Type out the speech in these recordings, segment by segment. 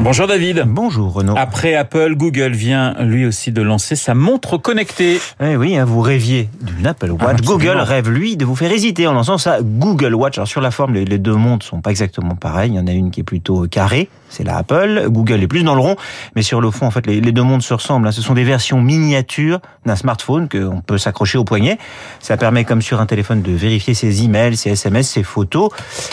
Bonjour David. Bonjour Renaud. Après Apple, Google vient lui aussi de lancer sa montre connectée. Eh oui, hein, vous rêviez d'une Apple Watch. Ah, Google rêve lui de vous faire hésiter en lançant sa Google Watch. Alors sur la forme, les, deux montres sont pas exactement pareilles. Il y en a une qui est plutôt carrée, c'est la Apple. Google est plus dans le rond, mais sur le fond, en fait, les, deux montres se ressemblent. hein. Ce sont des versions miniatures d'un smartphone qu'on peut s'accrocher au poignet. Ça permet, comme sur un téléphone, de vérifier ses emails, ses SMS, ses photos,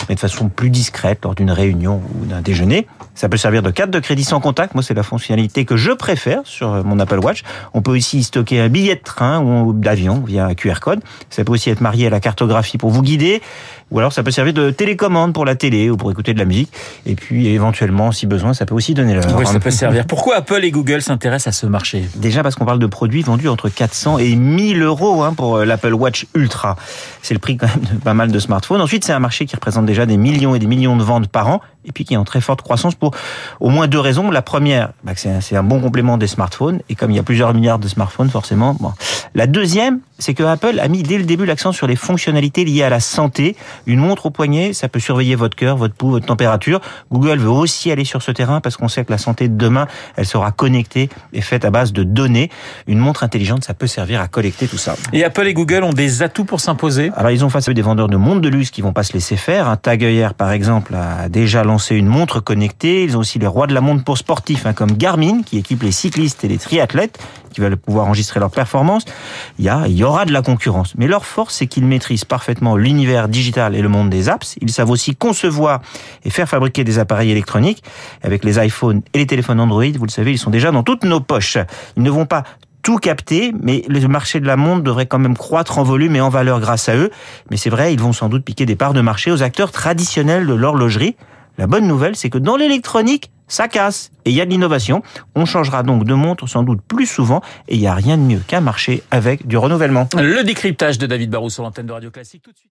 mais de façon plus discrète lors d'une réunion ou d'un déjeuner. Ça peut servir de carte de crédit sans contact. Moi, c'est la fonctionnalité que je préfère sur mon Apple Watch. On peut aussi y stocker un billet de train ou d'avion via un QR code. Ça peut aussi être marié à la cartographie pour vous guider. Ou alors, ça peut servir de télécommande pour la télé ou pour écouter de la musique. Et puis, éventuellement, si besoin, ça peut aussi donner l'heure. Oui, ça peut servir. Pourquoi Apple et Google s'intéressent à ce marché? Déjà parce qu'on parle de produits vendus entre 400 et 1000 euros hein, pour l'Apple Watch Ultra. C'est le prix quand même de pas mal de smartphones. Ensuite, c'est un marché qui représente déjà des millions et des millions de ventes par an et puis qui est en très forte croissance pour au moins deux raisons. La première, bah, c'est un, un bon complément des smartphones et comme il y a plusieurs milliards de smartphones, forcément. Bon. La deuxième, c'est que Apple a mis dès le début l'accent sur les fonctionnalités liées à la santé. Une montre au poignet, ça peut surveiller votre cœur, votre pouls, votre température. Google veut aussi aller sur ce terrain parce qu'on sait que la santé de demain, elle sera connectée et faite à base de données. Une montre intelligente, ça peut servir à collecter tout ça. Et Apple et Google ont des atouts pour s'imposer Alors ils ont face à eux des vendeurs de montres de luxe qui vont pas se laisser faire. Un Tag Heuer, par exemple, a déjà lancé une montre connectée. Ils ont aussi les rois de la montre pour sportifs, hein, comme Garmin, qui équipe les cyclistes et les triathlètes, qui veulent pouvoir enregistrer leurs performances. Il y, il y aura de la concurrence. Mais leur force, c'est qu'ils maîtrisent parfaitement l'univers digital et le monde des apps. Ils savent aussi concevoir et faire fabriquer des appareils électroniques. Avec les iPhones et les téléphones Android, vous le savez, ils sont déjà dans toutes nos poches. Ils ne vont pas tout capter, mais le marché de la montre devrait quand même croître en volume et en valeur grâce à eux. Mais c'est vrai, ils vont sans doute piquer des parts de marché aux acteurs traditionnels de l'horlogerie. La bonne nouvelle, c'est que dans l'électronique, ça casse et il y a de l'innovation. On changera donc de montre sans doute plus souvent et il n'y a rien de mieux qu'un marché avec du renouvellement. Le décryptage de David Barrou sur l'antenne de Radio Classique tout de suite.